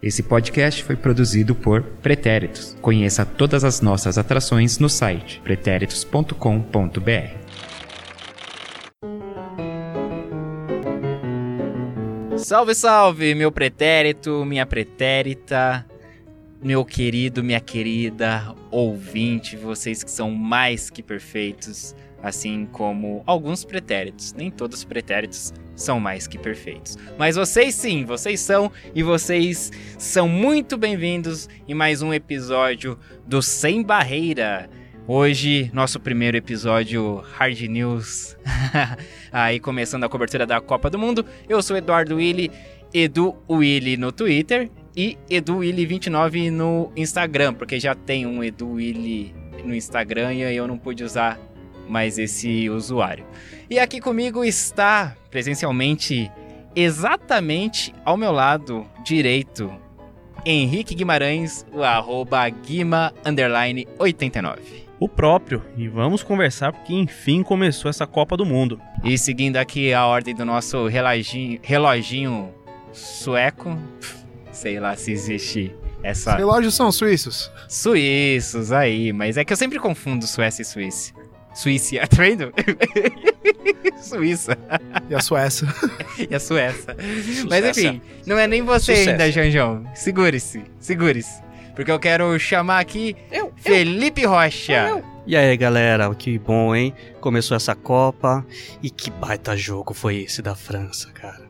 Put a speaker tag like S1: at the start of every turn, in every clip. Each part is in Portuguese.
S1: Esse podcast foi produzido por Pretéritos. Conheça todas as nossas atrações no site pretéritos.com.br.
S2: Salve, salve, meu pretérito, minha pretérita, meu querido, minha querida ouvinte, vocês que são mais que perfeitos, assim como alguns pretéritos. Nem todos os pretéritos são mais que perfeitos. Mas vocês sim, vocês são e vocês são muito bem-vindos em mais um episódio do Sem Barreira. Hoje, nosso primeiro episódio Hard News. Aí começando a cobertura da Copa do Mundo. Eu sou Eduardo Willi, Edu Willi no Twitter e Edu Willi 29 no Instagram, porque já tem um Edu Willi no Instagram e eu não pude usar mais esse usuário. E aqui comigo está presencialmente, exatamente ao meu lado direito, Henrique Guimarães, o arroba Guima 89.
S3: O próprio, e vamos conversar porque enfim começou essa Copa do Mundo.
S2: E seguindo aqui a ordem do nosso reloginho, reloginho sueco, sei lá se existe essa.
S4: Os relógios são suíços.
S2: Suíços, aí, mas é que eu sempre confundo Suécia e Suíça. Suíça, tá vendo? Suíça.
S4: E a Suécia.
S2: e a Suécia. Mas enfim, não é nem você Sucesso. ainda, Janjão. Segure-se, segure-se. Porque eu quero chamar aqui eu, Felipe eu, Rocha. Eu.
S5: E aí, galera, que bom, hein? Começou essa Copa e que baita jogo foi esse da França, cara.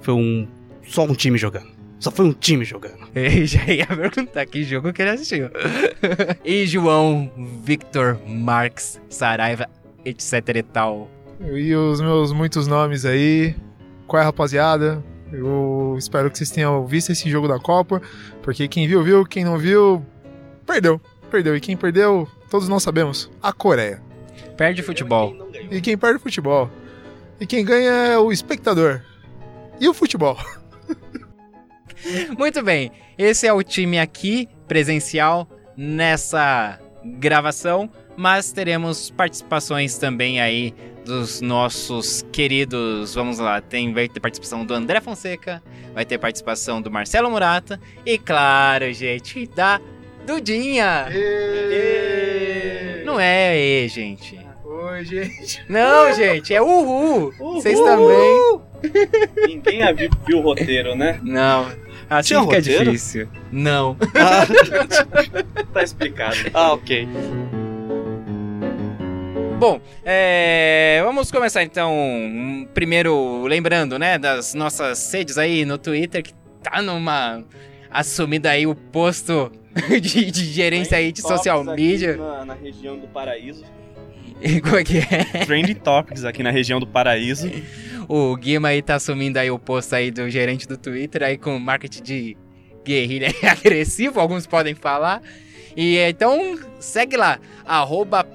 S5: Foi um só um time jogando. Só foi um time jogando.
S2: Eu já ia perguntar que jogo que ele assistiu. e João Victor Marx Saraiva, etc e tal.
S4: E os meus muitos nomes aí. Qual é, rapaziada? Eu espero que vocês tenham visto esse jogo da Copa, porque quem viu, viu, quem não viu, perdeu. Perdeu. E quem perdeu, todos nós sabemos, a Coreia.
S2: Perde futebol.
S4: E quem perde futebol. E quem ganha é o espectador. E o futebol.
S2: Muito bem, esse é o time aqui, presencial, nessa gravação, mas teremos participações também aí dos nossos queridos. Vamos lá, tem, vai ter participação do André Fonseca, vai ter participação do Marcelo Murata e, claro, gente, da Dudinha!
S4: E...
S2: Não é E, gente.
S4: Oi, gente.
S2: Não, gente, é uhul. Vocês também.
S3: Ninguém viu o roteiro, né?
S2: Não. Assim Tinha fica roteiro? difícil. Não.
S3: Ah, tá explicado.
S5: Ah, ok.
S2: Bom, é, vamos começar então. Primeiro, lembrando, né, das nossas redes aí no Twitter, que tá numa. assumida aí o posto de, de gerência aí de social media.
S3: Na, na região do paraíso.
S2: Como é que é?
S3: Trending Topics aqui na região do paraíso.
S2: O Guima aí tá assumindo aí o posto aí do gerente do Twitter, aí com marketing de guerrilha agressivo, alguns podem falar. E então segue lá, arroba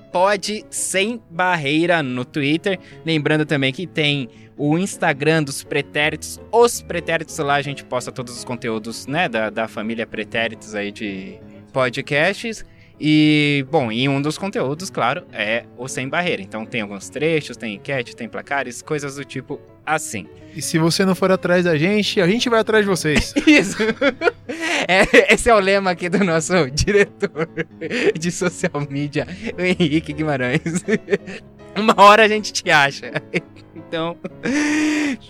S2: sem barreira no Twitter. Lembrando também que tem o Instagram dos pretéritos. Os pretéritos lá a gente posta todos os conteúdos, né, da, da família pretéritos aí de podcasts. E, bom, e um dos conteúdos, claro, é o Sem Barreira. Então tem alguns trechos, tem enquete, tem placares, coisas do tipo assim.
S4: E se você não for atrás da gente, a gente vai atrás de vocês.
S2: Isso. É, esse é o lema aqui do nosso diretor de social media, o Henrique Guimarães. Uma hora a gente te acha. Então,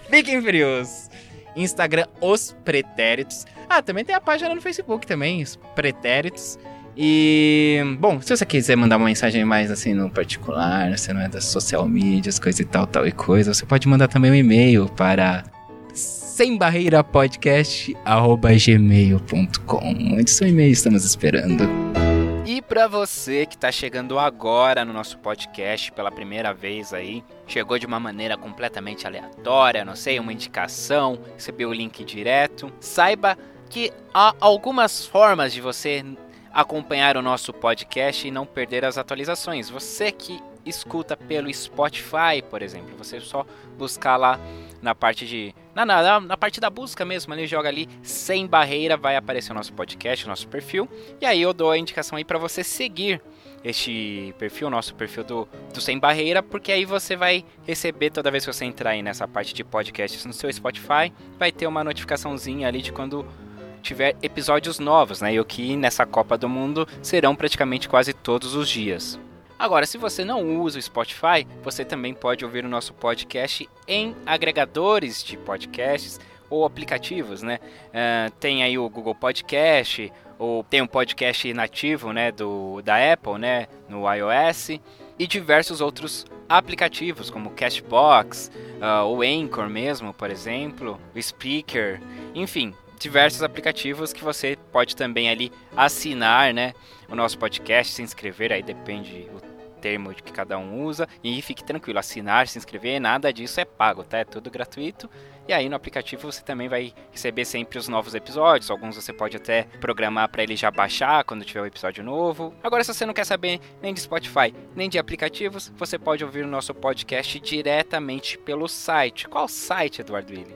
S2: fiquem frios. Instagram Os Pretéritos. Ah, também tem a página no Facebook também, Os Pretéritos. E, bom, se você quiser mandar uma mensagem mais assim no particular, você não é das social medias, coisa e tal, tal e coisa, você pode mandar também um e-mail para sembarreirapodcast@gmail.com. Muito seu e-mail estamos esperando. E para você que está chegando agora no nosso podcast pela primeira vez aí, chegou de uma maneira completamente aleatória, não sei, uma indicação, recebeu o link direto, saiba que há algumas formas de você acompanhar o nosso podcast e não perder as atualizações. Você que escuta pelo Spotify, por exemplo, você só buscar lá na parte de na, na, na, parte da busca mesmo, ali joga ali sem barreira, vai aparecer o nosso podcast, o nosso perfil, e aí eu dou a indicação aí para você seguir este perfil, nosso perfil do, do Sem Barreira, porque aí você vai receber toda vez que você entrar aí nessa parte de podcasts no seu Spotify, vai ter uma notificaçãozinha ali de quando tiver episódios novos, né? E o que nessa Copa do Mundo serão praticamente quase todos os dias. Agora, se você não usa o Spotify, você também pode ouvir o nosso podcast em agregadores de podcasts ou aplicativos, né? Uh, tem aí o Google Podcast, ou tem um podcast nativo, né, do, da Apple, né, no iOS, e diversos outros aplicativos, como Cashbox, uh, o Anchor mesmo, por exemplo, o Speaker, enfim, diversos aplicativos que você pode também ali assinar, né, o nosso podcast, se inscrever, aí depende o termo que cada um usa. E fique tranquilo, assinar, se inscrever, nada disso é pago, tá? É tudo gratuito. E aí no aplicativo você também vai receber sempre os novos episódios. Alguns você pode até programar para ele já baixar quando tiver o um episódio novo. Agora, se você não quer saber nem de Spotify, nem de aplicativos, você pode ouvir o nosso podcast diretamente pelo site. Qual site, Eduardo Willi?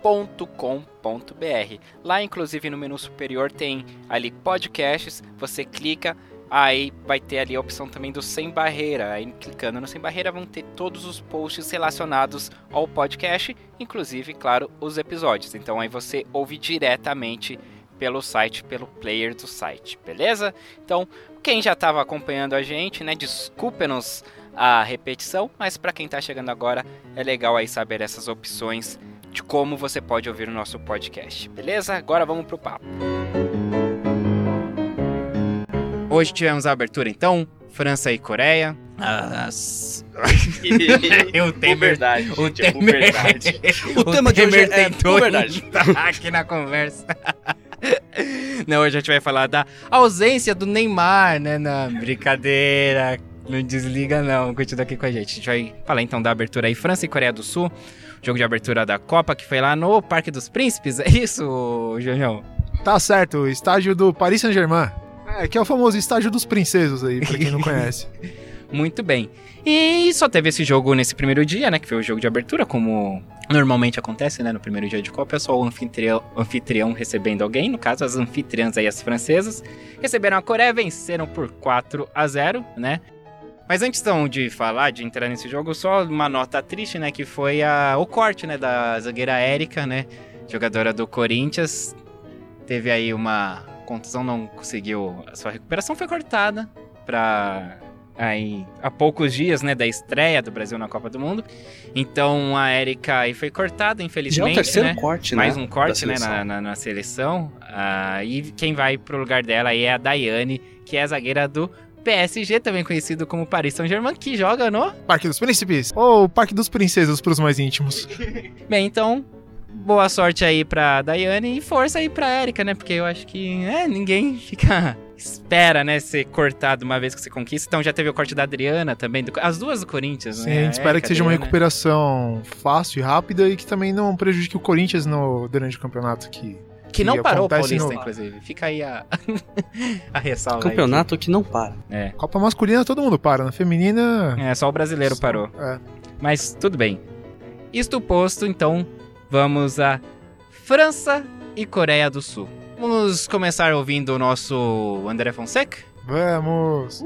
S2: pretéritos.com.br. Lá, inclusive, no menu superior tem ali podcasts. Você clica, Aí vai ter ali a opção também do Sem Barreira. Aí clicando no Sem Barreira vão ter todos os posts relacionados ao podcast, inclusive, claro, os episódios. Então aí você ouve diretamente pelo site, pelo player do site, beleza? Então, quem já estava acompanhando a gente, né, desculpe-nos a repetição, mas para quem está chegando agora, é legal aí saber essas opções de como você pode ouvir o nosso podcast, beleza? Agora vamos pro papo. Hoje tivemos a abertura, então, França e Coreia.
S3: As...
S2: o Temer,
S3: verdade,
S2: o
S3: gente, é
S2: Temer,
S3: verdade.
S2: o,
S5: tema de hoje é
S3: verdade.
S2: entrar aqui na conversa. Não, hoje a gente vai falar da ausência do Neymar, né? Na brincadeira. Não desliga, não. Continua aqui com a gente. A gente vai falar então da abertura aí, França e Coreia do Sul. Jogo de abertura da Copa, que foi lá no Parque dos Príncipes. É isso, João?
S4: Tá certo, estágio do Paris Saint-Germain. É, que é o famoso estágio dos princesos aí, pra quem não conhece.
S2: Muito bem. E só teve esse jogo nesse primeiro dia, né? Que foi o jogo de abertura, como normalmente acontece, né? No primeiro dia de Copa, é só o anfitrião, anfitrião recebendo alguém. No caso, as anfitriãs aí, as francesas, receberam a Coreia, venceram por 4 a 0 né? Mas antes então, de falar, de entrar nesse jogo, só uma nota triste, né? Que foi a, o corte, né? Da zagueira Érica, né? Jogadora do Corinthians. Teve aí uma contusão, não conseguiu... A sua recuperação foi cortada pra aí há poucos dias, né, da estreia do Brasil na Copa do Mundo. Então a Érica aí foi cortada,
S5: Já é
S2: infelizmente,
S5: o terceiro
S2: né?
S5: corte,
S2: Mais
S5: né?
S2: um corte, né, na, na, na seleção. Ah, e quem vai pro lugar dela aí é a Daiane, que é a zagueira do PSG, também conhecido como Paris Saint-Germain, que joga no...
S4: Parque dos Príncipes. Ou Parque dos Princesos pros mais íntimos.
S2: Bem, então, boa sorte aí pra Daiane e força aí pra Érica, né? Porque eu acho que é, ninguém fica... Espera, né, ser cortado uma vez que você conquista. Então já teve o corte da Adriana também, do- as duas do Corinthians,
S4: Sim,
S2: né?
S4: a gente espera
S2: Érica,
S4: que seja uma recuperação fácil e rápida e que também não prejudique o Corinthians no, durante o campeonato. Que,
S2: Que não
S4: que
S2: parou o Paulista,
S4: no-
S2: inclusive. Fica aí a, a ressalva aí.
S5: Campeonato que não para.
S2: É.
S4: Copa masculina todo mundo para, na feminina.
S2: É, só o brasileiro
S4: só-
S2: parou.
S4: É.
S2: Mas tudo bem. Isto posto, então, vamos a França e Coreia do Sul. Vamos começar ouvindo o nosso André Fonseca?
S4: Vamos!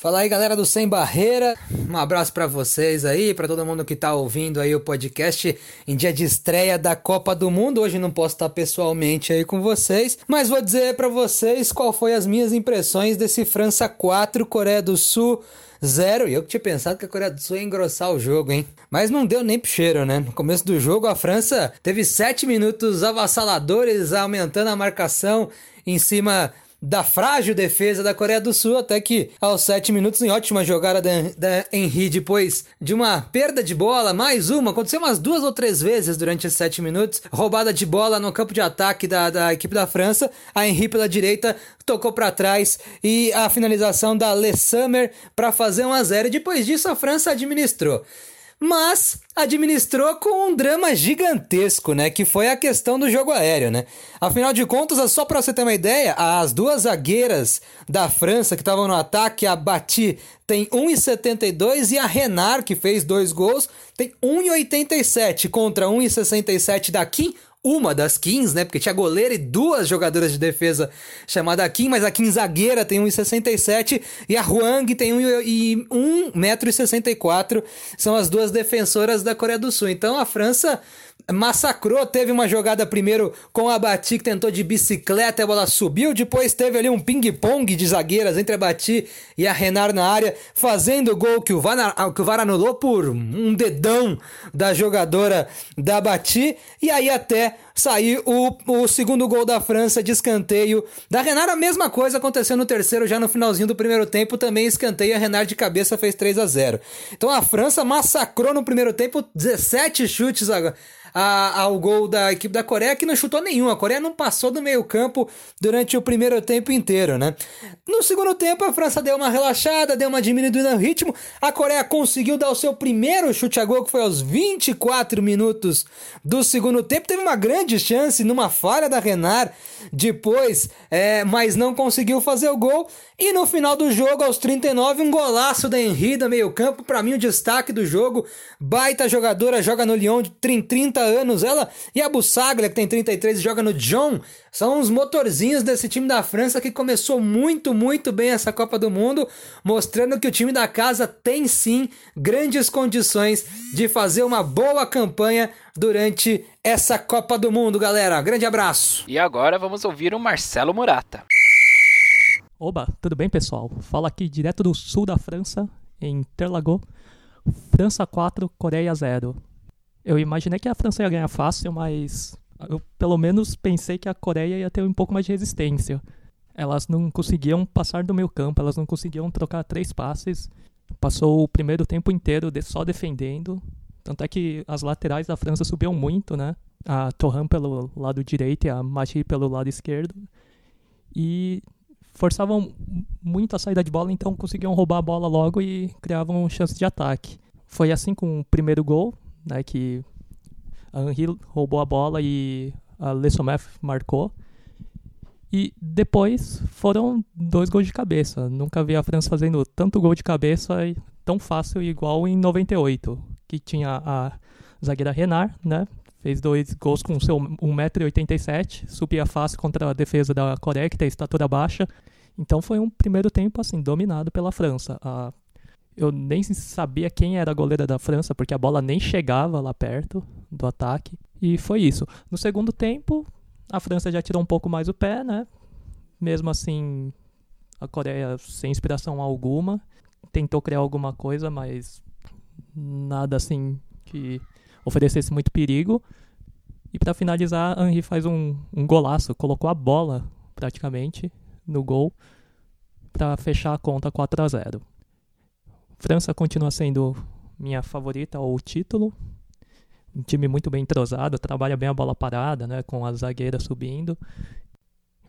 S6: Fala aí, galera do Sem Barreira. Um abraço pra vocês aí, pra todo mundo que tá ouvindo aí o podcast em dia de estreia da Copa do Mundo. Hoje não posso estar pessoalmente aí com vocês, mas vou dizer pra vocês qual foi as minhas impressões desse França 4, Coreia do Sul 0. E eu que tinha pensado que a Coreia do Sul ia engrossar o jogo, hein? Mas não deu nem pro cheiro, né? No começo do jogo, a França teve 7 minutos avassaladores, aumentando a marcação em cima da frágil defesa da Coreia do Sul, até que aos 7 minutos, em ótima jogada da, da Henry, depois de uma perda de bola, mais uma, aconteceu umas duas ou três vezes durante esses 7 minutos, roubada de bola no campo de ataque da, da equipe da França, a Henry pela direita tocou para trás e a finalização da Le Summer para fazer 1 a 0 e depois disso a França administrou mas administrou com um drama gigantesco, né? Que foi a questão do jogo aéreo, né? Afinal de contas, só pra você ter uma ideia, as duas zagueiras da França que estavam no ataque, a Bati tem 1,72 e a Renard, que fez dois gols, tem 1,87 contra 1,67 da Kim, uma das Kings, né? Porque tinha goleira e duas jogadoras de defesa chamada Kim, mas a Kim zagueira tem 1,67 e a Huang tem 1,64m. São as duas defensoras da Coreia do Sul. Então a França massacrou. Teve uma jogada primeiro com a Bati que tentou de bicicleta, a bola subiu. Depois teve ali um ping-pong de zagueiras entre a Bati e a Renar na área, fazendo o gol que o VAR, que o VAR anulou por um dedão da jogadora da Bati. E aí até sair o, o segundo gol da França de escanteio. Da Renard, a mesma coisa aconteceu no terceiro, já no finalzinho do primeiro tempo, também escanteio. A Renard de cabeça fez 3 a 0 Então a França massacrou no primeiro tempo, 17 chutes agora a, ao gol da equipe da Coreia, que não chutou nenhum. A Coreia não passou do meio-campo durante o primeiro tempo inteiro, né? No segundo tempo, a França deu uma relaxada, deu uma diminuída no ritmo. A Coreia conseguiu dar o seu primeiro chute a gol, que foi aos 24 minutos do segundo tempo. Teve uma grande chance numa falha da Renard depois, é, mas não conseguiu fazer o gol. E no final do jogo, aos 39, um golaço da Henry da meio-campo. Para mim, o destaque do jogo. Baita jogadora, joga no Lyon de 30 anos. Ela e a Bussaglia, que tem 33 e joga no John, são os motorzinhos desse time da França que começou muito, muito bem essa Copa do Mundo, mostrando que o time da casa tem sim grandes condições de fazer uma boa campanha durante essa Copa do Mundo, galera. Grande abraço.
S2: E agora vamos ouvir o Marcelo Murata.
S7: Oba, tudo bem, pessoal? Fala aqui direto do sul da França, em Interlagos. França 4, Coreia 0. Eu imaginei que a França ia ganhar fácil, mas eu pelo menos pensei que a Coreia ia ter um pouco mais de resistência. Elas não conseguiam passar do meio campo, elas não conseguiam trocar três passes. Passou o primeiro tempo inteiro só defendendo. Tanto é que as laterais da França subiam muito, né? A Torran pelo lado direito e a Machi pelo lado esquerdo. E forçavam muito a saída de bola, então conseguiam roubar a bola logo e criavam chances de ataque. Foi assim com o primeiro gol, né, que a Henry roubou a bola e a Le Sommet marcou. E depois foram dois gols de cabeça. Nunca vi a França fazendo tanto gol de cabeça tão fácil igual em 98, que tinha a zagueira Renard, né? Fez dois gols com seu 1,87m, subia fácil contra a defesa da Coreia, que tem estatura baixa. Então foi um primeiro tempo assim dominado pela França. A, eu nem sabia quem era a goleira da França, porque a bola nem chegava lá perto do ataque. E foi isso. No segundo tempo, a França já tirou um pouco mais o pé, né? Mesmo assim, a Coreia sem inspiração alguma. Tentou criar alguma coisa, mas nada assim que oferecesse muito perigo. E para finalizar, Henry faz um, um golaço, colocou a bola praticamente no gol para fechar a conta 4 a 0. França continua sendo minha favorita ao título. Um time muito bem entrosado, trabalha bem a bola parada, né, com as zagueiras subindo.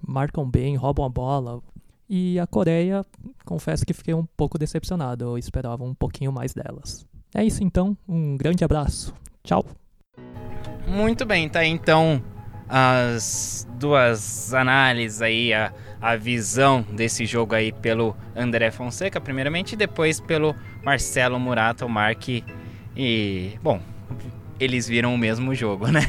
S7: Marcam bem, roubam a bola. E a Coreia, confesso que fiquei um pouco decepcionado, eu esperava um pouquinho mais delas. É isso então, um grande abraço. Tchau.
S2: Muito bem, tá então as duas análises aí, a, a visão desse jogo aí pelo André Fonseca, primeiramente, e depois pelo Marcelo Murata, o Mark. E, bom, eles viram o mesmo jogo, né?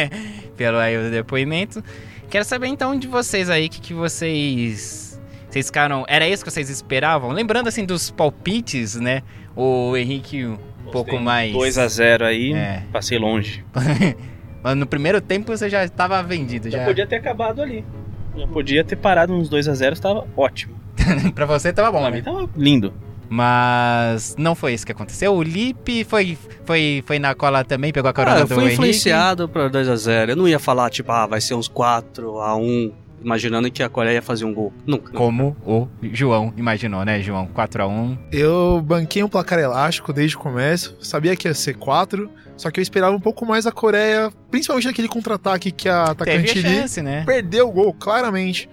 S2: pelo aí o depoimento. Quero saber então de vocês aí, o que, que vocês. Vocês ficaram. Era isso que vocês esperavam? Lembrando assim dos palpites, né? O Henrique um pouco mais.
S3: 2 a 0 aí, é. passei longe.
S2: Mas no primeiro tempo você já estava vendido. Já,
S3: já podia ter acabado ali. Já podia ter parado uns 2 a 0 estava ótimo.
S2: pra você tava bom,
S3: pra
S2: né?
S3: mim tava lindo.
S2: Mas não foi isso que aconteceu. O Lipe foi, foi, foi na cola também, pegou a carona ah,
S5: do fui influenciado para 2 a 0 Eu não ia falar, tipo, ah, vai ser uns 4 a 1 imaginando que a Coreia ia fazer um gol. Nunca.
S2: Como o João imaginou, né, João? 4 a 1
S4: Eu banquei um placar elástico desde o começo. Sabia que ia ser 4, só que eu esperava um pouco mais a Coreia, principalmente naquele contra-ataque que a atacante
S2: chance, né?
S4: perdeu o gol, claramente.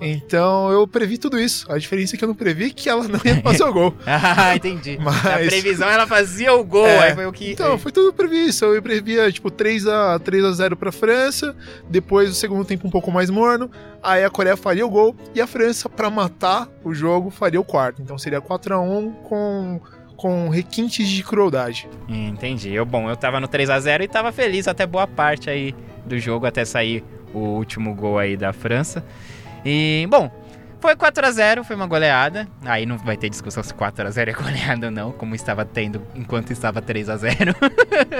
S4: Então eu previ tudo isso. A diferença é que eu não previ que ela não ia fazer o gol.
S2: ah, entendi. Mas... A previsão ela fazia o gol, é, aí foi o que.
S4: Então, foi tudo previsto. Eu previa, tipo, 3 a 3 a 0 pra França, depois o segundo tempo um pouco mais morno, aí a Coreia faria o gol e a França, para matar o jogo, faria o quarto. Então seria 4 a 1 com com requintes de crueldade.
S2: Entendi. Eu, bom, eu tava no 3 a 0 e tava feliz até boa parte aí do jogo, até sair o último gol aí da França. E, bom, Foi 4x0, foi uma goleada. Aí não vai ter discussão se 4x0 é goleada ou não, como estava tendo enquanto estava 3x0.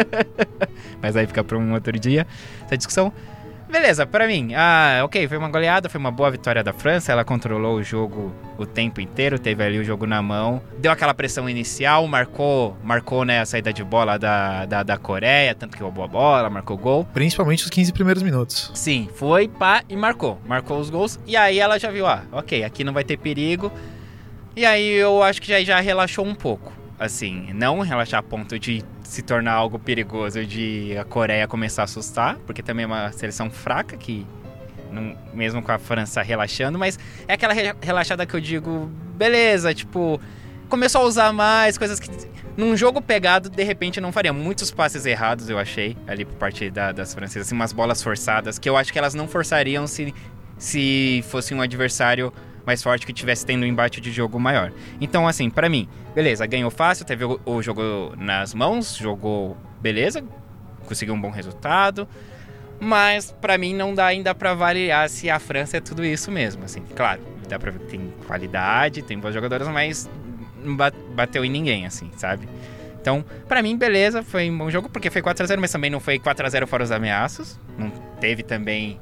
S2: Mas aí fica para um outro dia essa discussão. Beleza, pra mim, ah, ok, foi uma goleada, foi uma boa vitória da França, ela controlou o jogo o tempo inteiro, teve ali o jogo na mão, deu aquela pressão inicial, marcou, marcou né, a saída de bola da, da, da Coreia, tanto que roubou a bola, marcou gol.
S4: Principalmente os 15 primeiros minutos.
S2: Sim, foi, pá, e marcou, marcou os gols, e aí ela já viu, ah, ok, aqui não vai ter perigo, e aí eu acho que já, já relaxou um pouco, assim, não relaxar a ponto de se tornar algo perigoso de a Coreia começar a assustar, porque também é uma seleção fraca que não, mesmo com a França relaxando, mas é aquela re relaxada que eu digo, beleza, tipo, começou a usar mais coisas que num jogo pegado, de repente não faria muitos passes errados, eu achei, ali por parte da, das francesas, assim, umas bolas forçadas que eu acho que elas não forçariam se se fosse um adversário mais forte que tivesse tendo um embate de jogo maior. Então, assim, para mim, beleza, ganhou fácil, teve o, o, jogo nas mãos, jogou beleza, conseguiu um bom resultado. Mas para mim não dá ainda para avaliar se a França é tudo isso mesmo, assim. Claro, dá para tem qualidade, tem boas jogadoras, mas não bateu em ninguém, assim, sabe? Então, para mim, beleza, foi um bom jogo, porque foi 4 a 0 mas também não foi 4 a 0 fora os ameaços. Não teve também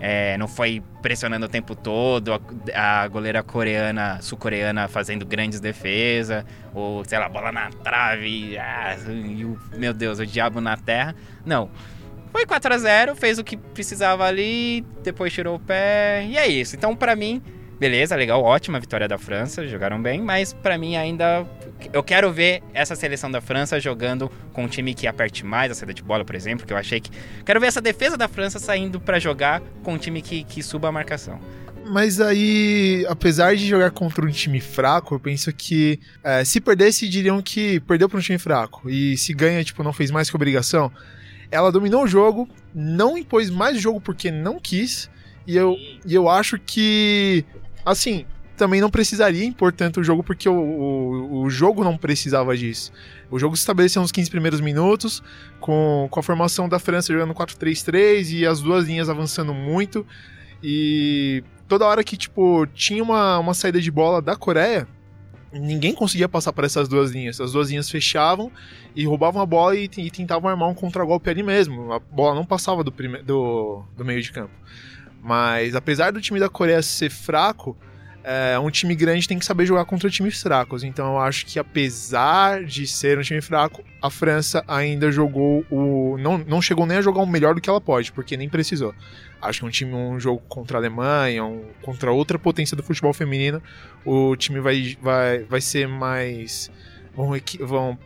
S2: é, não foi pressionando o tempo todo, a, a goleira coreana, sul-coreana fazendo grandes defesas, ou sei lá, bola na trave, ah, e o, meu Deus, o diabo na terra. Não. Foi 4 a 0 fez o que precisava ali, depois tirou o pé, e é isso. Então, para mim, beleza, legal, ótima vitória da França, jogaram bem, mas para mim ainda eu quero ver essa seleção da França jogando com um time que aperte mais a saída de bola, por exemplo, que eu achei que quero ver essa defesa da França saindo para jogar com um time que, que suba a marcação.
S4: Mas aí, apesar de jogar contra um time fraco, eu penso que é, se perdesse, diriam que perdeu para um time fraco. E se ganha, tipo, não fez mais que obrigação. Ela dominou o jogo, não impôs mais jogo porque não quis. E eu, e eu acho que Assim, também não precisaria impor tanto o jogo, porque o, o, o, jogo não precisava disso. O jogo se estabeleceu nos 15 primeiros minutos, com, com a formação da França jogando 4-3-3 e as duas linhas avançando muito. E toda hora que, tipo, tinha uma, uma saída de bola da Coreia, ninguém conseguia passar por essas duas linhas. As duas linhas fechavam e roubavam a bola e, e tentavam armar um contragolpe ali mesmo. A bola não passava do, prime, do, do meio de campo. Mas apesar do time da Coreia ser fraco, é, um time grande tem que saber jogar contra times fracos. Então eu acho que apesar de ser um time fraco, a França ainda jogou o. Não, não chegou nem a jogar o melhor do que ela pode, porque nem precisou. Acho que um time, um jogo contra a Alemanha, um, contra outra potência do futebol feminino, o time vai, vai, vai ser mais. Vão, vão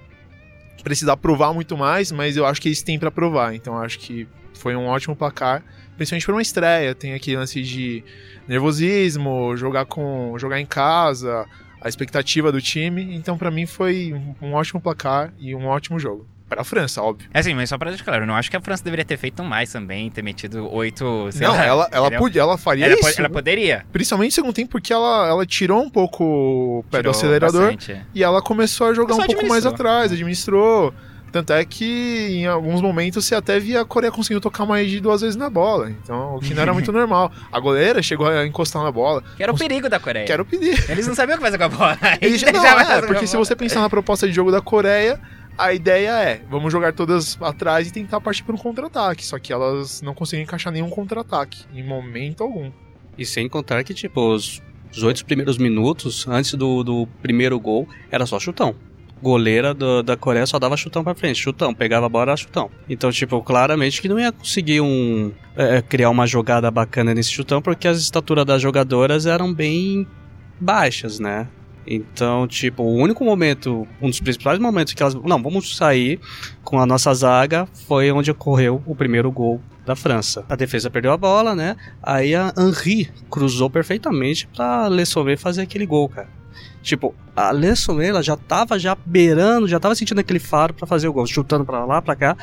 S4: precisar provar muito mais, mas eu acho que eles têm para provar. Então acho que foi um ótimo placar principalmente para uma estreia. Tem aqui lance de nervosismo, jogar com jogar em casa, a expectativa do time. Então, para mim, foi um ótimo placar e um ótimo jogo. Para a França, óbvio.
S2: É assim, mas só para deixar claro, eu não acho que a França deveria ter feito mais também, ter metido oito.
S4: Não,
S2: lá,
S4: ela, ela, podia, ela faria
S2: ela
S4: isso.
S2: ela poderia.
S4: Principalmente no segundo tempo, porque ela, ela tirou um pouco o pé tirou do acelerador bastante. e ela começou a jogar um pouco mais atrás, administrou. Tanto é que em alguns momentos você até via a Coreia conseguindo tocar mais de duas vezes na bola. Então, o que não era muito normal. A goleira chegou a encostar na bola.
S2: Que era o perigo da Coreia.
S4: Que era o perigo.
S2: Eles não sabiam o que fazer com a bola.
S4: Eles não, é, porque se você pensar na proposta de jogo da Coreia, a ideia é, vamos jogar todas atrás e tentar partir para um contra-ataque. Só que elas não conseguem encaixar nenhum contra-ataque, em momento algum.
S5: E sem contar que, tipo, os, os oito primeiros minutos, antes do, do primeiro gol, era só chutão goleira do, da Coreia só dava chutão pra frente, chutão, pegava a bola, chutão. Então, tipo, claramente que não ia conseguir um é, criar uma jogada bacana nesse chutão, porque as estaturas das jogadoras eram bem baixas, né? Então, tipo, o único momento, um dos principais momentos que elas, não, vamos sair com a nossa zaga, foi onde ocorreu o primeiro gol da França. A defesa perdeu a bola, né? Aí a Henri cruzou perfeitamente pra Le Sauvé fazer aquele gol, cara. Tipo, a Lessonela já tava já beirando, já tava sentindo aquele faro para fazer o gol, chutando para lá, para cá.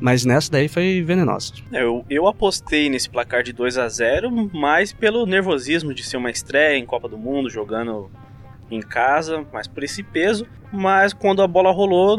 S5: Mas nessa daí foi venenosa.
S3: É, eu, eu apostei nesse placar de 2 a 0 mais pelo nervosismo de ser uma estreia em Copa do Mundo, jogando em casa, mais por esse peso. Mas quando a bola rolou,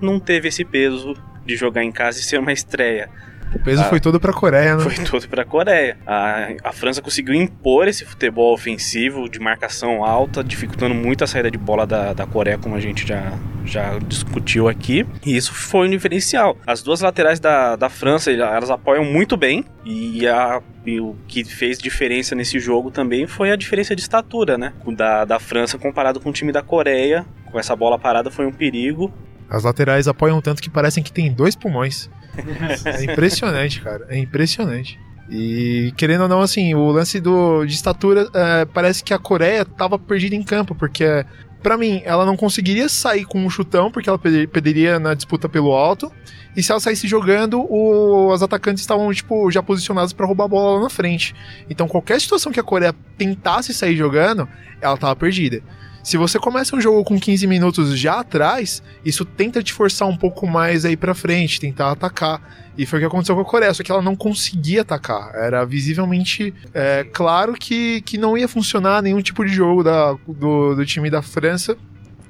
S3: não teve esse peso de jogar em casa e ser uma estreia.
S4: O peso
S3: Ah.
S4: foi todo pra Coreia, né?
S3: Foi todo pra Coreia. A, a França conseguiu impor esse futebol ofensivo de marcação alta, dificultando muito a saída de bola da, da Coreia, como a gente já, já discutiu aqui. E isso foi um diferencial. As duas laterais da, da França, elas apoiam muito bem. E, a, e o que fez diferença nesse jogo também foi a diferença de estatura, né? Da, da França comparado com o time da Coreia. Com essa bola parada foi um perigo.
S4: As laterais apoiam tanto que parecem que tem dois pulmões. É impressionante, cara. É impressionante. E querendo ou não, assim, o lance do, de estatura é, parece que a Coreia tava perdida em campo, porque pra mim ela não conseguiria sair com um chutão, porque ela per- perderia na disputa pelo alto. E se ela saísse jogando, o- os atacantes estavam, tipo, já posicionados pra roubar a bola lá na frente. Então qualquer situação que a Coreia tentasse sair jogando, ela tava perdida. Se você começa um jogo com 15 minutos já atrás, isso tenta te forçar um pouco mais aí pra frente, tentar atacar. E foi o que aconteceu com a Coreia, só que ela não conseguia atacar. Era visivelmente é, claro que, que não ia funcionar nenhum tipo de jogo da, do, do time da França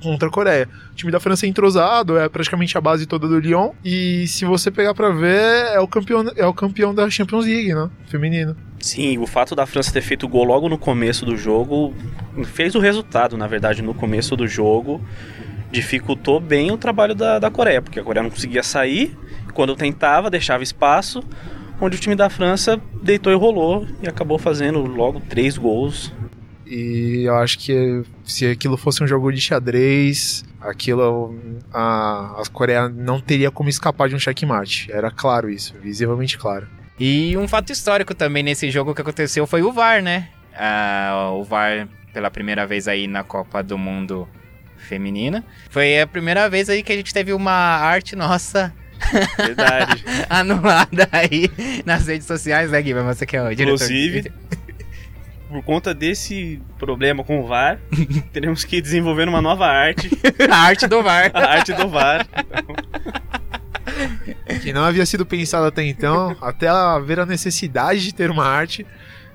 S4: contra a Coreia. O time da França é entrosado, é praticamente a base toda do Lyon. E se você pegar pra ver, é o campeão, é o campeão da Champions League, né? Feminino.
S3: Sim, o fato da França ter feito gol logo no começo do jogo fez o resultado, na verdade, no começo do jogo. Dificultou bem o trabalho da, da Coreia, porque a Coreia não conseguia sair. Quando tentava, deixava espaço. Onde o time da França deitou e rolou e acabou fazendo logo três gols.
S4: E eu acho que se aquilo fosse um jogo de xadrez, aquilo. A, a Coreia não teria como escapar de um checkmate. Era claro isso, visivelmente claro.
S2: E um fato histórico também nesse jogo que aconteceu foi o VAR, né? Ah, o VAR, pela primeira vez aí na Copa do Mundo Feminina. Foi a primeira vez aí que a gente teve uma arte nossa
S3: Verdade.
S2: anulada aí nas redes sociais, né, Guilherme? Você que é o diretor.
S3: Inclusive, por conta desse problema com o VAR, teremos que ir desenvolvendo uma nova arte,
S2: a arte do VAR.
S3: a arte do VAR.
S4: Que não havia sido pensado até então, até ela ver a necessidade de ter uma arte.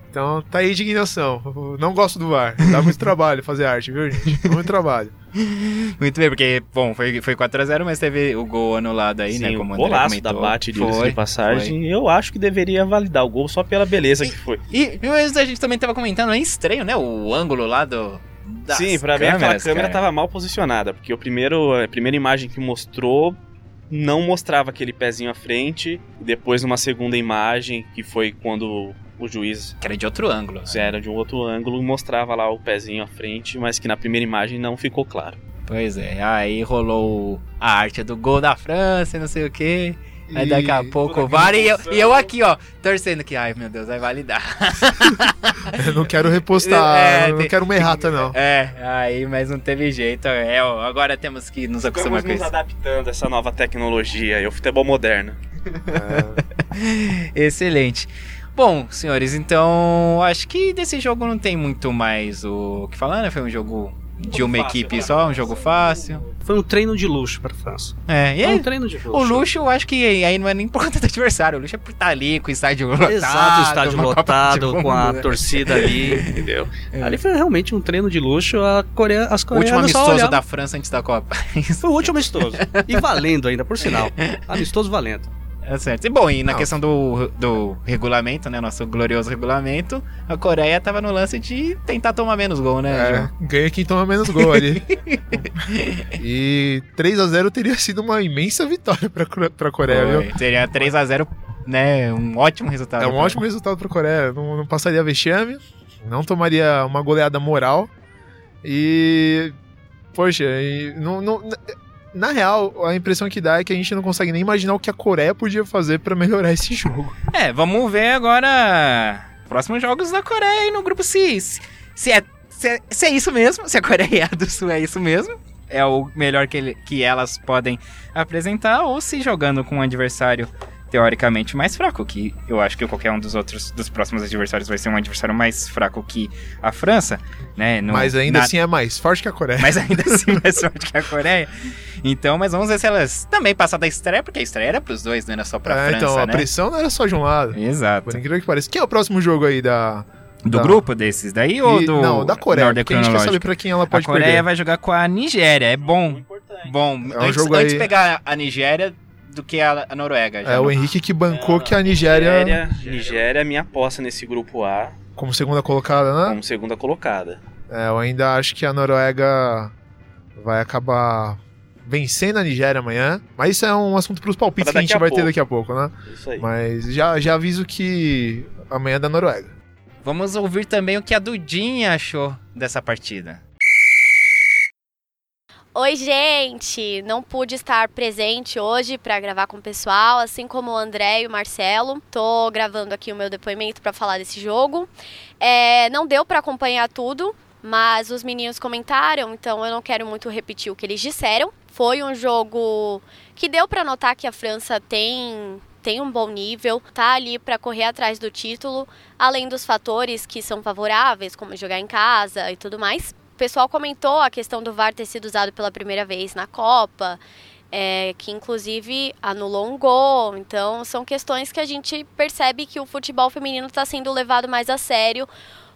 S4: Então tá aí a indignação. Eu Não gosto do VAR. Dá muito trabalho fazer arte, viu, gente? Dá Muito trabalho.
S2: Muito bem, porque, bom, foi, foi 4x0, mas teve o gol anulado aí, né?
S3: Sim,
S2: Como
S3: o golaço da. Bate de
S2: Foi,
S3: passagem, eu acho que deveria validar o gol só pela beleza que foi.
S2: E mas a gente também tava comentando, é estranho, né? O ângulo lá do.
S3: Sim, pra mim aquela
S2: câmeras,
S3: câmera
S2: cara.
S3: tava mal posicionada, porque o primeiro, a primeira imagem que mostrou não mostrava aquele pezinho à frente, e depois numa segunda imagem, que foi quando o juiz
S2: Que era de outro ângulo. né?
S3: era de um outro ângulo, mostrava lá o pezinho à frente, mas que na primeira imagem não ficou claro.
S2: Pois é, aí rolou a arte do gol da França e não sei o que. Aí
S4: E-
S2: daqui a pouco o VAR e eu, e eu aqui, ó, torcendo que, ai meu Deus, vai validar.
S4: Eu não quero repostar,
S2: É,
S4: eu não
S2: tem-
S4: quero uma errata, não.
S2: É, aí, mas não teve jeito. É, ó, agora temos que nos acostumar
S3: Estamos
S2: com
S3: nos
S2: isso.
S3: adaptando a essa nova tecnologia e o futebol moderno.
S2: Excelente. Bom, senhores, então acho que desse jogo não tem muito mais o que falar, né? Foi um jogo de uma
S3: fácil,
S2: equipe
S3: né?
S2: só, um jogo fácil.
S5: Foi um treino de luxo pra França.
S2: É, e
S5: Foi
S2: aí,
S5: um treino de luxo.
S2: o luxo eu acho que aí não é nem por conta do adversário, o luxo é por estar ali com o estádio lotado.
S5: Exato, o estádio lotado, com a
S2: né?
S5: torcida ali, entendeu?
S2: É.
S5: Ali foi realmente um treino de luxo, a Coreia, as
S2: O último
S5: coreanas só
S2: amistoso
S5: olhavam.
S2: da França antes da Copa.
S5: Foi o último amistoso. E valendo ainda, por sinal. Amistoso valendo.
S2: É certo. E bom, e na
S4: Não.
S2: questão do, do regulamento, né? Nosso glorioso regulamento, a Coreia tava no lance de tentar tomar menos gol, né?
S4: É, ganha quem toma menos gol ali. e 3 a 0 teria sido uma imensa vitória pra, pra Coreia, viu?
S2: Foi. Seria 3x0, né? Um ótimo resultado.
S4: É um ótimo resultado pra Coreia. Não, não passaria vexame, não tomaria uma goleada moral. E. Poxa, e não, não- na real, a impressão que dá é que a gente não consegue nem imaginar o que a Coreia podia fazer pra melhorar esse jogo.
S2: É, vamos ver agora próximos jogos da Coreia aí no grupo se, se, se é, se, é, se é isso mesmo, se a Coreia do Sul é isso mesmo. É o melhor que, ele- que elas podem apresentar, ou se jogando com um adversário teoricamente mais fraco, que eu acho que qualquer um dos outros dos próximos adversários vai ser um adversário mais fraco que a França, né? no-
S4: Mas ainda
S2: na-
S4: assim é mais forte que a Coreia.
S2: mas ainda assim mais forte que a Coreia. Então, mas vamos ver se elas também passam da estreia, porque a estreia era pros dois, não era só pra
S4: É,
S2: França,
S4: então, a
S2: né?
S4: pressão não era só de um lado.
S2: Exato.
S4: Por incrível que pareça. Quem é o próximo jogo aí da.
S2: Do
S4: da-
S2: grupo desses daí ou
S4: E-
S2: do
S4: Não, da Coreia. Porque a gente quer saber pra quem ela
S2: A
S4: pode
S2: Coreia
S4: perder.
S2: vai jogar com a Nigéria, é bom. Bom,
S4: É um
S2: antes,
S4: jogo
S2: antes de
S4: aí-
S2: pegar a Nigéria, do que a, a Noruega. já
S4: É o
S2: no-
S4: Henrique que bancou que a Nigéria,
S3: Nigéria, Nigéria é minha aposta nesse grupo A
S4: como segunda colocada, né?
S3: como segunda colocada.
S4: É, eu ainda acho que a Noruega vai acabar vencendo a Nigéria amanhã. Mas isso é um assunto pros palpites
S3: Pra
S4: que a gente
S3: a
S4: vai ter
S3: pouco.
S4: daqui a pouco, né?
S3: Isso aí.
S4: Mas já, já aviso que amanhã é da Noruega.
S2: Vamos ouvir também o que a Dudinha achou dessa partida.
S8: Oi, gente! Não pude estar presente hoje para gravar com o pessoal, assim como o André e o Marcelo. Tô gravando aqui o meu depoimento para falar desse jogo. É, não deu para acompanhar tudo, mas os meninos comentaram, então eu não quero muito repetir o que eles disseram. Foi um jogo que deu para notar que a França tem tem um bom nível, tá ali para correr atrás do título, além dos fatores que são favoráveis, como jogar em casa e tudo mais. O pessoal comentou a questão do VAR ter sido usado pela primeira vez na Copa, é, que inclusive anulou um gol. Então, são questões que a gente percebe que o futebol feminino está sendo levado mais a sério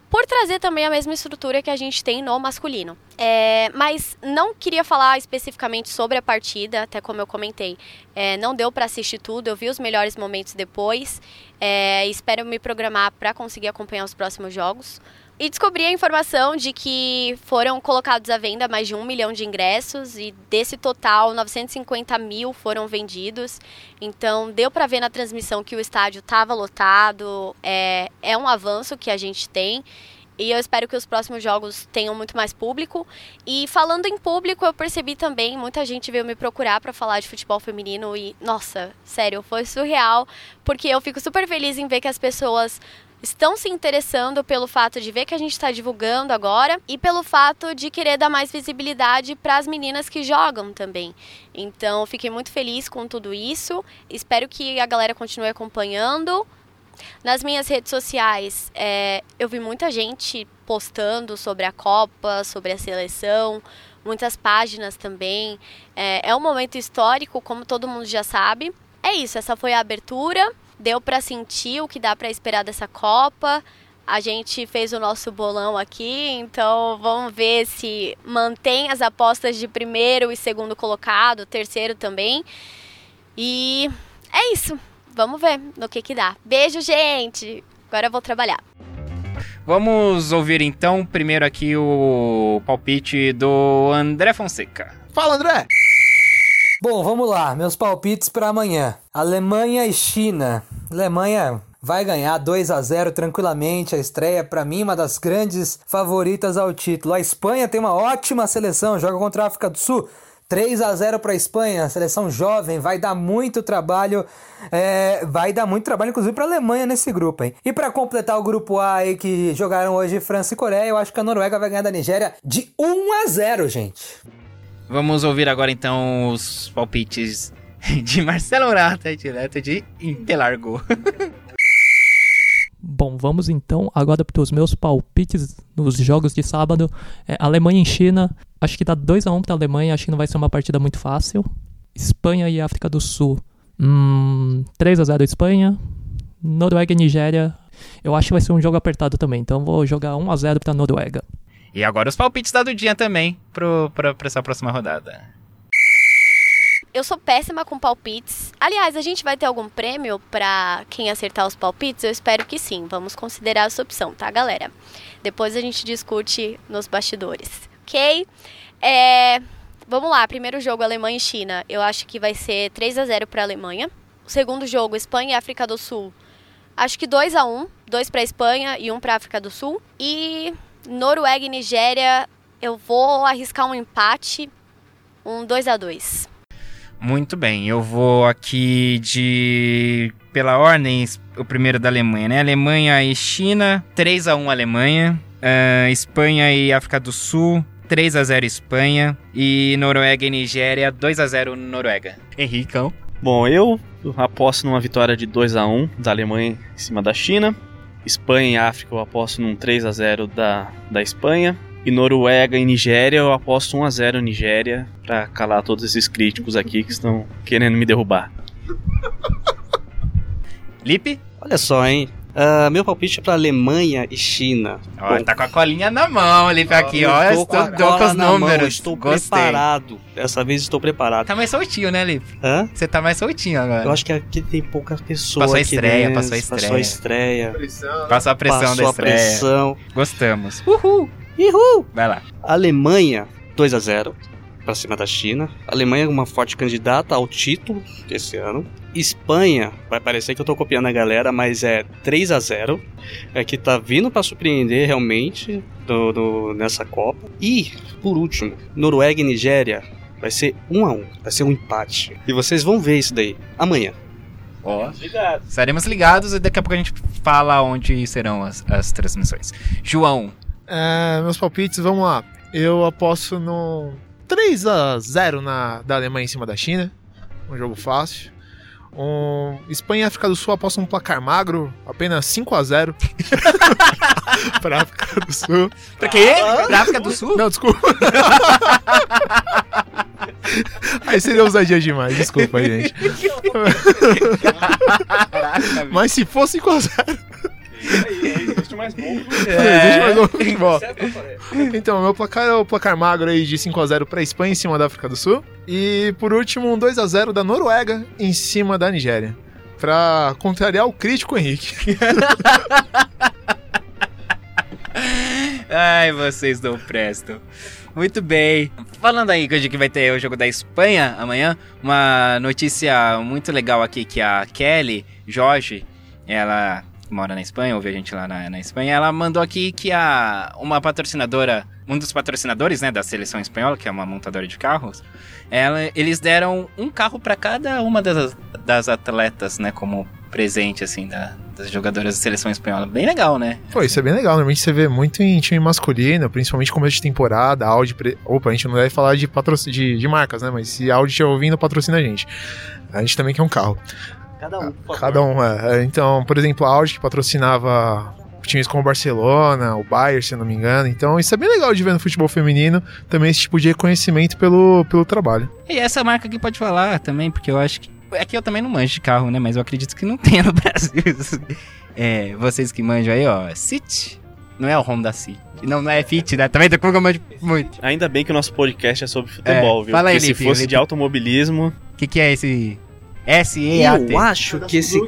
S8: por trazer também a mesma estrutura que a gente tem no masculino. É, mas não queria falar especificamente sobre a partida, até como eu comentei, é, não deu para assistir tudo, eu vi os melhores momentos depois. É, espero me programar para conseguir acompanhar os próximos jogos. E descobri a informação de que foram colocados à venda mais de um milhão de ingressos e desse total 950 mil foram vendidos. Então deu para ver na transmissão que o estádio estava lotado. É, é um avanço que a gente tem. E eu espero que os próximos jogos tenham muito mais público. E falando em público, eu percebi também, muita gente veio me procurar para falar de futebol feminino e, nossa, sério, foi surreal, porque eu fico super feliz em ver que as pessoas estão se interessando pelo fato de ver que a gente está divulgando agora e pelo fato de querer dar mais visibilidade para as meninas que jogam também. Então, fiquei muito feliz com tudo isso. Espero que a galera continue acompanhando. Nas minhas redes sociais, é, eu vi muita gente postando sobre a Copa, sobre a seleção, muitas páginas também. É, é um momento histórico, como todo mundo já sabe. É isso, essa foi a abertura. Deu para sentir o que dá para esperar dessa Copa. A gente fez o nosso bolão aqui, então vamos ver se mantém as apostas de primeiro e segundo colocado, terceiro também. E é isso. Vamos ver no que que dá. Beijo, gente. Agora eu vou trabalhar.
S2: Vamos ouvir então primeiro aqui o palpite do André Fonseca.
S4: Fala, André!
S6: Bom, vamos lá, meus palpites para amanhã. Alemanha e China. Alemanha vai ganhar 2 a 0 tranquilamente. A estreia para mim uma das grandes favoritas ao título. A Espanha tem uma ótima seleção, joga contra a África do Sul. 3 a 0 para a Espanha, seleção jovem, vai dar muito trabalho, é, vai dar muito trabalho inclusive para a Alemanha nesse grupo, hein? E para completar o grupo A aí que jogaram hoje França e Coreia, eu acho que a Noruega vai ganhar da Nigéria de 1 a 0, gente.
S2: Vamos ouvir agora então os palpites de Marcelo Murata, direto de Interlargo.
S7: Bom, vamos então agora para os meus palpites nos jogos de sábado. É, Alemanha e China, acho que dá 2 a 1 para a Alemanha, acho que não vai ser uma partida muito fácil. Espanha e África do Sul, hum, 3 a 0 Espanha. Noruega e Nigéria, eu acho que vai ser um jogo apertado também, então vou jogar 1 a 0 para Noruega.
S2: E agora os palpites da Dudinha também pro, pra, pra essa próxima rodada.
S8: Eu sou péssima com palpites. Aliás, a gente vai ter algum prêmio pra quem acertar os palpites? Eu espero que sim. Vamos considerar essa opção, tá, galera? Depois a gente discute nos bastidores, ok? É, Vamos lá, primeiro jogo Alemanha e China. Eu acho que vai ser 3 a 0 para a Alemanha. O segundo jogo Espanha e África do Sul. Acho que 2 a 1, 2 para Espanha e 1 para África do Sul. E Noruega e Nigéria, eu vou arriscar um empate, um 2 a 2.
S2: Muito bem, eu vou aqui de. Pela ordem, o primeiro da Alemanha, né? Alemanha e China, 3 a 1 Alemanha. Ah, Espanha e África do Sul, 3 a 0 Espanha. E Noruega e Nigéria, 2 a 0 Noruega. Henricão.
S3: Bom, eu aposto numa vitória de 2 a 1 da Alemanha em cima da China. Espanha e África eu aposto num 3 a 0 da, da Espanha. E Noruega e Nigéria eu aposto 1 a 0 Nigéria pra calar todos esses críticos aqui que estão querendo me derrubar.
S2: Lipe?
S5: Olha só, hein? Ah, meu palpite é pra Alemanha e China.
S2: Ó,
S5: Bom,
S2: tá com a colinha na mão, Lipe, aqui,
S5: eu
S2: ó.
S5: tô com a
S2: Estudou com
S5: cola
S2: os
S5: na mão,
S2: números.
S5: estou
S2: Gostei.
S5: preparado. Dessa vez estou preparado.
S2: Tá mais soltinho, né, Lipe?
S5: Hã?
S2: Você tá mais soltinho agora.
S5: Eu acho que aqui tem poucas pessoas.
S2: Passou a
S5: aqui
S2: estreia,
S5: dentro,
S2: passou a estreia.
S5: Passou a estreia.
S2: Passou a pressão
S5: passou
S2: da
S5: a
S2: estreia.
S5: pressão.
S2: Gostamos. Uhul.
S5: Uhul!
S2: Vai lá.
S5: Alemanha 2 a 0 para cima da China. Alemanha é uma forte candidata ao título esse ano. Espanha, vai parecer que eu tô copiando a galera, mas é 3 a 0 É que tá vindo para surpreender realmente do, do- nessa Copa. E, por último, Noruega e Nigéria vai ser 1 a 1 vai ser um empate. E vocês vão ver isso daí amanhã.
S2: Ó.
S3: Obrigado.
S2: Estaremos ligados e daqui a pouco a gente fala onde serão as, as transmissões. João,
S4: É, meus palpites, vamos lá. Eu aposto no 3 a 0 na, da Alemanha em cima da China. Um jogo fácil. Um, Espanha e África do Sul aposto um placar magro, apenas 5 a 0 pra África do Sul.
S2: Pra quê? Pra África do Sul?
S4: Não, desculpa. Aí seria ousadia demais, desculpa aí, gente. Mas se fosse 5 a 0
S3: Existe mais bom.
S4: Deixa mais um futebol. Então, meu placar é o placar magro aí de 5x0 pra Espanha em cima da África do Sul. E por último, um 2x0 da Noruega em cima da Nigéria. Pra contrariar o crítico Henrique.
S2: Ai, vocês não prestam. Muito bem. Falando aí que vai ter o jogo da Espanha amanhã, uma notícia muito legal aqui que a Kelly Jorge, ela mora na Espanha, ouve a gente lá na, na Espanha, ela mandou aqui que a uma patrocinadora, um dos patrocinadores, né, da seleção espanhola, que é uma montadora de carros, ela, eles deram um carro para cada uma das, das atletas, né, como presente assim da, das jogadoras da seleção espanhola. Bem legal, né?
S4: Pô, isso é bem legal. Normalmente você vê muito em time masculino, principalmente começo de temporada, Audi. Pre... Opa, a gente não deve falar de, patroc... de, de marcas, né? Mas se Audi estiver ouvindo, patrocina a gente. A gente também quer um carro.
S5: Cada um, por favor.
S4: Cada um, é. Então, por exemplo, a Audi que patrocinava times como o Barcelona, o Bayern, se eu não me engano. Então, isso é bem legal de ver no futebol feminino, também esse tipo de reconhecimento pelo, pelo trabalho.
S2: E essa marca aqui pode falar também, porque eu acho que. É que eu também não manjo de carro, né? Mas eu acredito que não tenha no Brasil. É, vocês que manjam aí, ó. City. Não é o Honda City. Não, não é Fit, né? Também a pouco eu manjo muito.
S3: Ainda bem que o nosso podcast é sobre futebol,
S2: É,
S3: viu?
S2: fala aí,
S3: Porque se
S2: Lipe,
S3: fosse
S2: Lipe.
S3: de automobilismo,
S2: O que, que é esse. S-E-A-T?
S5: Eu acho que esse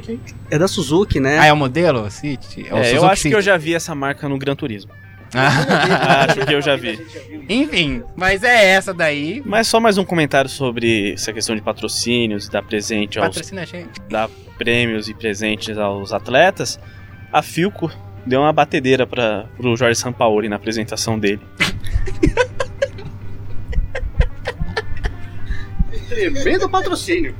S5: é da Suzuki, né?
S2: Ah, é o modelo? City? É o
S3: é, eu acho que eu já vi essa marca no Gran Turismo.
S2: Ah,
S3: acho que eu já vi.
S2: Enfim, mas é essa daí.
S3: Mas só mais um comentário sobre essa questão de patrocínios, dar presente aos,
S2: Patrocina a gente.
S3: dar prêmios e presentes aos atletas. A Filco deu uma batedeira para pro Jorge Sampaoli na apresentação dele.
S5: Tremendo patrocínio.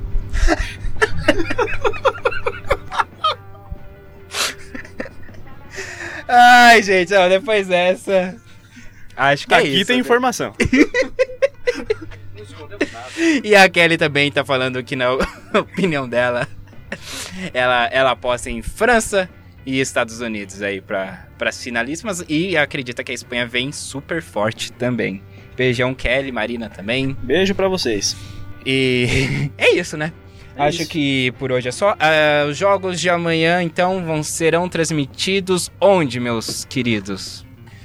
S2: Ai, gente, ó, depois dessa. Acho que é
S3: Aqui
S2: isso.
S3: tem
S2: né?
S3: informação.
S2: E a Kelly também tá falando que na opinião dela, ela, ela aposta em França e Estados Unidos aí para as finalíssimas e acredita que a Espanha vem super forte também. Beijão Kelly, Marina também.
S3: Beijo pra vocês.
S2: E é isso, né? Acho que por hoje é só. Ah, os jogos de amanhã, então, vão serão transmitidos onde, meus queridos?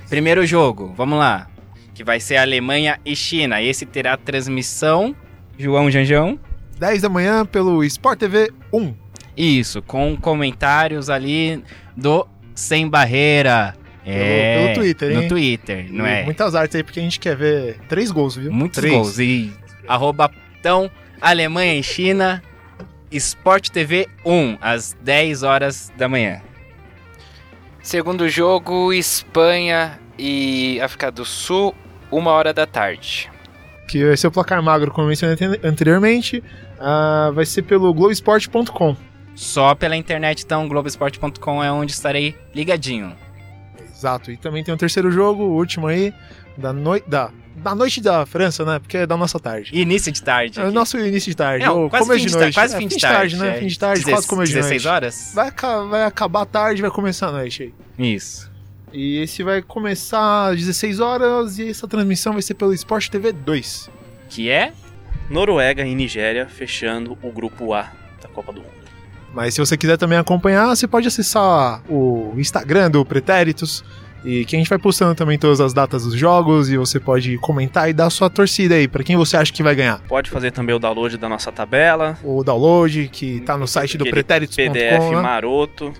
S2: Primeiro jogo, vamos lá. Que vai ser Alemanha e China. Esse terá transmissão. João Janjão.
S4: 10 da manhã pelo Sport TV 1.
S2: Isso, com comentários ali do Sem Barreira. É,
S4: pelo Twitter, hein?
S2: No Twitter, não
S4: E
S2: é?
S4: Muitas artes aí, porque a gente quer ver três gols, viu?
S2: Muitos
S4: três.
S2: gols. E arroba então, Alemanha e China, Sport TV 1, às 10 horas da manhã. Segundo jogo, Espanha e África do Sul, 1 hora da tarde.
S4: Que vai ser o placar magro, como eu mencionei ante- anteriormente. ah, vai ser pelo Globesport.com.
S2: Só pela internet, então, Globoesporte.com é onde estarei ligadinho.
S4: Exato. E também tem o terceiro jogo, o último aí, da, noi da, da noite da França, né? Porque é da nossa tarde.
S2: Início de tarde.
S4: É o nosso início de tarde.
S2: Não,
S4: ou
S2: quase
S4: começo de noite.
S2: quase
S4: É,
S2: fim de tarde.
S4: né?
S2: é.
S4: Fim de tarde, quase começo de
S2: 16
S4: noite.
S2: horas?
S4: Vai, vai acabar a tarde, vai começar a noite aí.
S2: Isso.
S4: E esse vai começar às 16 horas e essa transmissão vai ser pelo Sport TV 2.
S2: Que é?
S3: Noruega e Nigéria fechando o grupo A da Copa do Mundo.
S4: Mas se você quiser também acompanhar, você pode acessar o Instagram do Pretéritos. E que a gente vai postando também todas as datas dos jogos e você pode comentar e dar sua torcida aí para quem você acha que vai ganhar.
S3: Pode fazer também o download da nossa tabela.
S4: O download que tá no site do
S3: Aquele
S4: pretéritos.com.
S3: PDF
S4: né?
S3: maroto.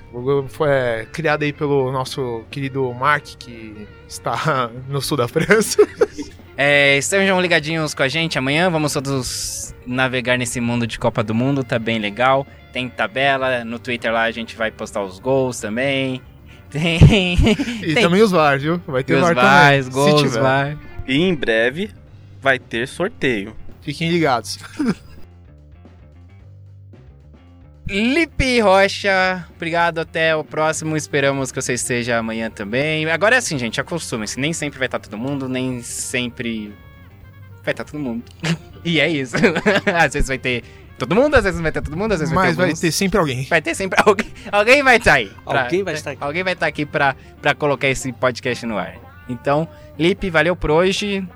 S4: Foi é, criado aí pelo nosso querido Mark, que está no sul da França.
S2: É, estejam ligadinhos com a gente amanhã. Vamos todos navegar nesse mundo de Copa do Mundo, tá bem legal. Tem tabela, no Twitter lá a gente vai postar os gols também. Tem.
S4: E
S2: Tem.
S4: também os VAR, viu? Vai ter
S2: os
S4: VAR
S2: VARs,
S4: também.
S2: gols,
S4: se tiver.
S2: VAR.
S3: E em breve vai ter sorteio.
S4: Fiquem ligados.
S2: Lipe Rocha, obrigado, até o próximo. Esperamos que você esteja amanhã também. Agora é assim, gente, acostumem-se. Nem sempre vai estar todo mundo, nem sempre vai estar todo mundo. e é isso. às vezes vai ter todo mundo, às vezes não vai ter todo mundo, às vezes vai
S4: Mas
S2: ter
S4: vai
S2: alguns.
S4: ter sempre alguém.
S2: Vai ter sempre alguém. Alguém vai estar aí. pra-
S5: Alguém vai estar aqui.
S2: Alguém vai estar aqui pra, pra colocar esse podcast no ar. Então, Lipe, valeu por hoje.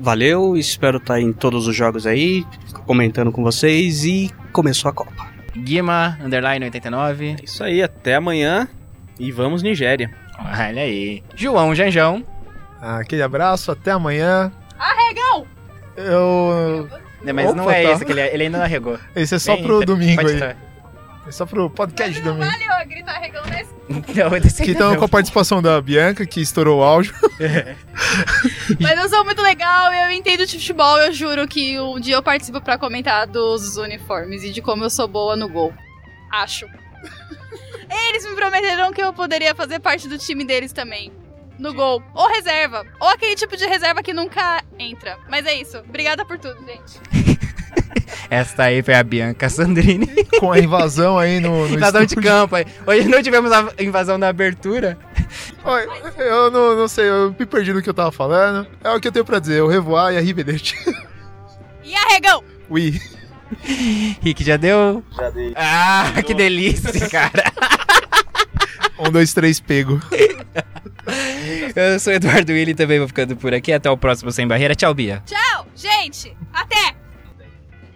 S5: Valeu, espero estar em todos os jogos aí, comentando com vocês e começou a Copa.
S2: Guima, underline 89.
S3: É isso aí, até amanhã. E vamos Nigéria.
S2: Olha aí. João Janjão.
S4: Aquele abraço, até amanhã.
S9: Arregão!
S4: Eu.
S2: Né, Mas não
S4: Opa,
S2: é
S4: tá.
S2: esse que ele, ele ainda não arregou.
S4: Esse é só
S2: Bem,
S4: pro
S2: então,
S4: domingo aí.
S2: estar.
S4: É só pro podcast de domingo.
S9: Valeu, eu gritar arregão nesse.
S2: Não, desse
S4: Que
S2: não.
S4: com a participação da Bianca, que estourou o áudio.
S9: Mas eu sou muito legal, eu entendo de futebol, eu juro que um dia eu participo pra comentar dos uniformes e de como eu sou boa no gol. Acho. Eles me prometeram que eu poderia fazer parte do time deles também. No gol. Ou reserva. Ou aquele tipo de reserva que nunca entra. Mas é isso. Obrigada por tudo, gente.
S2: Esta aí foi a Bianca Sandrini.
S4: Com a invasão aí no. no
S2: Invasão de campo. aí. Hoje não tivemos a invasão da abertura.
S4: Oi, Eu não, não sei, eu me perdi no que eu tava falando. É o que eu tenho pra dizer, o revoar e a Rivedete.
S9: E arregão!
S4: Ui.
S2: Rick, já deu?
S3: Já dei.
S2: Ah, que delícia, cara.
S4: Um, dois, três, pego.
S2: Eu sou o Eduardo Willi também vou ficando por aqui. Até o próximo Sem Barreira. Tchau, Bia.
S9: Tchau, gente! Até!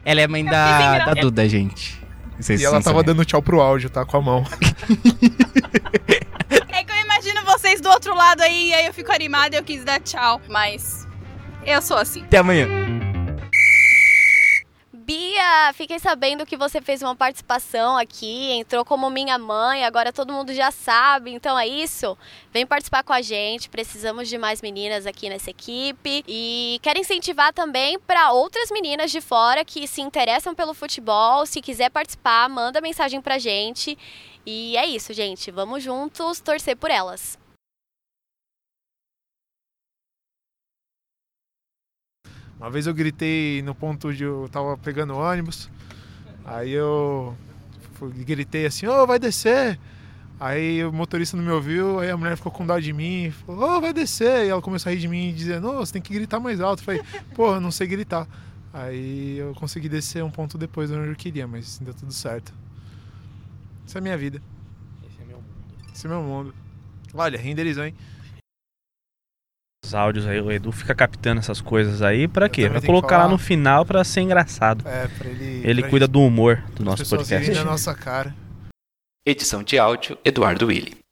S2: Ela é mãe
S9: Eu
S2: da, da. Duda, gente. Vocês
S4: E ela
S2: não
S4: tava dando tchau pro áudio, tá? Com a mão.
S9: É que eu imagino vocês do outro lado aí, e aí eu fico animada e eu quis dar tchau. Mas eu sou assim.
S2: Até amanhã.
S8: Bia, fiquei sabendo que você fez uma participação aqui, entrou como minha mãe, agora todo mundo já sabe, então é isso. Vem participar com a gente, precisamos de mais meninas aqui nessa equipe e quero incentivar também para outras meninas de fora que se interessam pelo futebol, se quiser participar, manda mensagem pra gente. E é isso, gente, vamos juntos torcer por elas.
S4: Uma vez eu gritei no ponto onde eu tava pegando ônibus. Aí eu gritei assim, ô, vai descer. Aí o motorista não me ouviu, aí a mulher ficou com dó de mim, falou, ô, vai descer. E ela começou a rir de mim e dizendo, ô, você tem que gritar mais alto. Eu falei, pô, eu não sei gritar. Aí eu consegui descer um ponto depois de onde eu queria, mas deu tudo certo. Essa é a minha vida. Esse é meu mundo. Olha, renderizou, hein?
S3: Os áudios aí, o Edu fica captando essas coisas aí pra quê? Pra colocar lá no final pra ser engraçado.
S4: É, pra ele.
S3: Ele
S4: pra
S3: cuida
S4: gente-
S3: do humor do nosso podcast.
S4: da nossa cara.
S1: Edição de áudio Eduardo Willi.